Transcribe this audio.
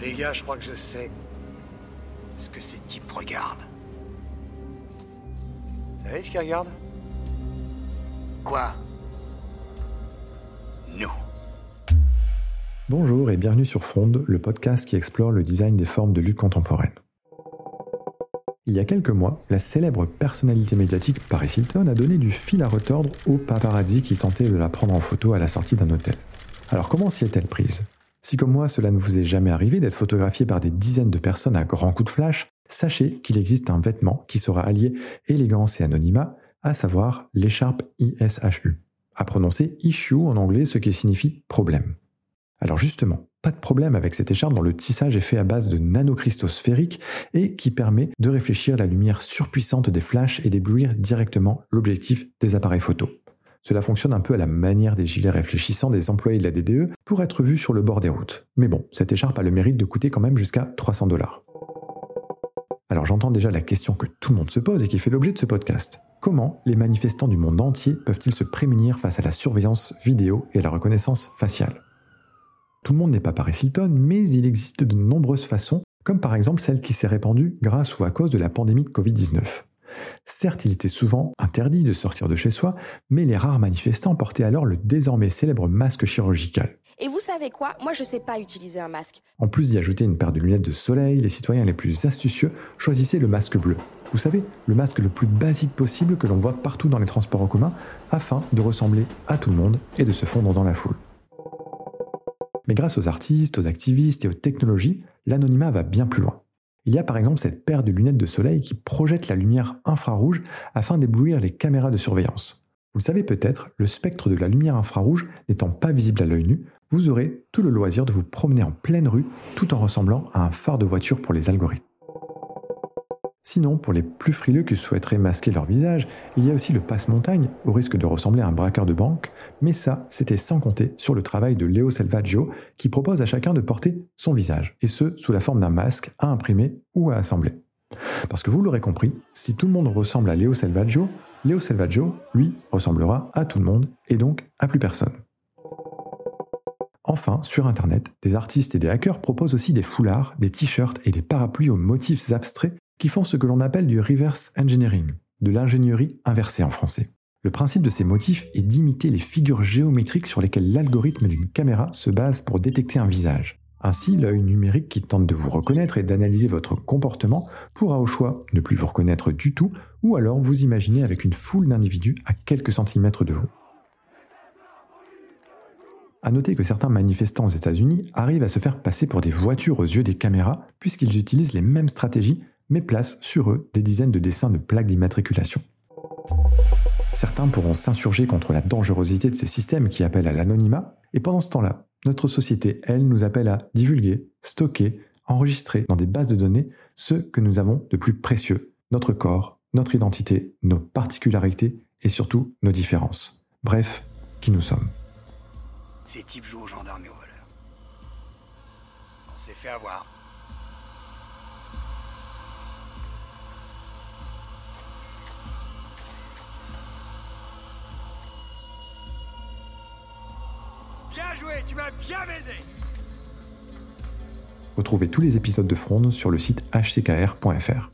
Les gars, je crois que je sais ce que ces types regardent. Vous savez ce qu'ils regardent? Quoi? Nous. Bonjour et bienvenue sur Fronde, le podcast qui explore le design des formes de lutte contemporaine. Il y a quelques mois, la célèbre personnalité médiatique Paris Hilton a donné du fil à retordre aux paparazzi qui tentaient de la prendre en photo à la sortie d'un hôtel. Alors comment s'y est-elle prise? Si comme moi cela ne vous est jamais arrivé d'être photographié par des dizaines de personnes à grands coups de flash, sachez qu'il existe un vêtement qui sera allié élégance et anonymat, à savoir l'écharpe ISHU, à prononcer issue en anglais ce qui signifie problème. Alors justement, pas de problème avec cette écharpe dont le tissage est fait à base de nanocristaux sphériques et qui permet de réfléchir la lumière surpuissante des flashs et d'éblouir directement l'objectif des appareils photo. Cela fonctionne un peu à la manière des gilets réfléchissants des employés de la DDE pour être vu sur le bord des routes. Mais bon, cette écharpe a le mérite de coûter quand même jusqu'à 300 dollars. Alors j'entends déjà la question que tout le monde se pose et qui fait l'objet de ce podcast. Comment les manifestants du monde entier peuvent-ils se prémunir face à la surveillance vidéo et la reconnaissance faciale? Tout le monde n'est pas Paris Hilton, mais il existe de nombreuses façons, comme par exemple celle qui s'est répandue grâce ou à cause de la pandémie de Covid-19. Certes, il était souvent interdit de sortir de chez soi, mais les rares manifestants portaient alors le désormais célèbre masque chirurgical. Et vous savez quoi? Moi, je sais pas utiliser un masque. En plus d'y ajouter une paire de lunettes de soleil, les citoyens les plus astucieux choisissaient le masque bleu. Vous savez, le masque le plus basique possible que l'on voit partout dans les transports en commun, afin de ressembler à tout le monde et de se fondre dans la foule. Mais grâce aux artistes, aux activistes et aux technologies, l'anonymat va bien plus loin. Il y a par exemple cette paire de lunettes de soleil qui projette la lumière infrarouge afin d'éblouir les caméras de surveillance. Vous le savez peut-être, le spectre de la lumière infrarouge n'étant pas visible à l'œil nu, vous aurez tout le loisir de vous promener en pleine rue tout en ressemblant à un phare de voiture pour les algorithmes. Sinon, pour les plus frileux qui souhaiteraient masquer leur visage, il y a aussi le passe-montagne, au risque de ressembler à un braqueur de banque, mais ça, c'était sans compter sur le travail de Léo Selvaggio, qui propose à chacun de porter son visage, et ce, sous la forme d'un masque à imprimer ou à assembler. Parce que vous l'aurez compris, si tout le monde ressemble à Léo Selvaggio, Léo Selvaggio, lui, ressemblera à tout le monde, et donc à plus personne. Enfin, sur Internet, des artistes et des hackers proposent aussi des foulards, des t-shirts et des parapluies aux motifs abstraits qui font ce que l'on appelle du reverse engineering, de l'ingénierie inversée en français. Le principe de ces motifs est d'imiter les figures géométriques sur lesquelles l'algorithme d'une caméra se base pour détecter un visage. Ainsi, l'œil numérique qui tente de vous reconnaître et d'analyser votre comportement pourra au choix ne plus vous reconnaître du tout ou alors vous imaginer avec une foule d'individus à quelques centimètres de vous. À noter que certains manifestants aux États-Unis arrivent à se faire passer pour des voitures aux yeux des caméras puisqu'ils utilisent les mêmes stratégies mais placent sur eux des dizaines de dessins de plaques d'immatriculation. Certains pourront s'insurger contre la dangerosité de ces systèmes qui appellent à l'anonymat, et pendant ce temps-là, notre société, elle, nous appelle à divulguer, stocker, enregistrer dans des bases de données ce que nous avons de plus précieux, notre corps, notre identité, nos particularités et surtout nos différences. Bref, qui nous sommes. Ces types jouent aux gendarmes et aux voleurs. On s'est fait avoir. Bien joué, tu m'as bien baisé Retrouvez tous les épisodes de Fronde sur le site hckr.fr.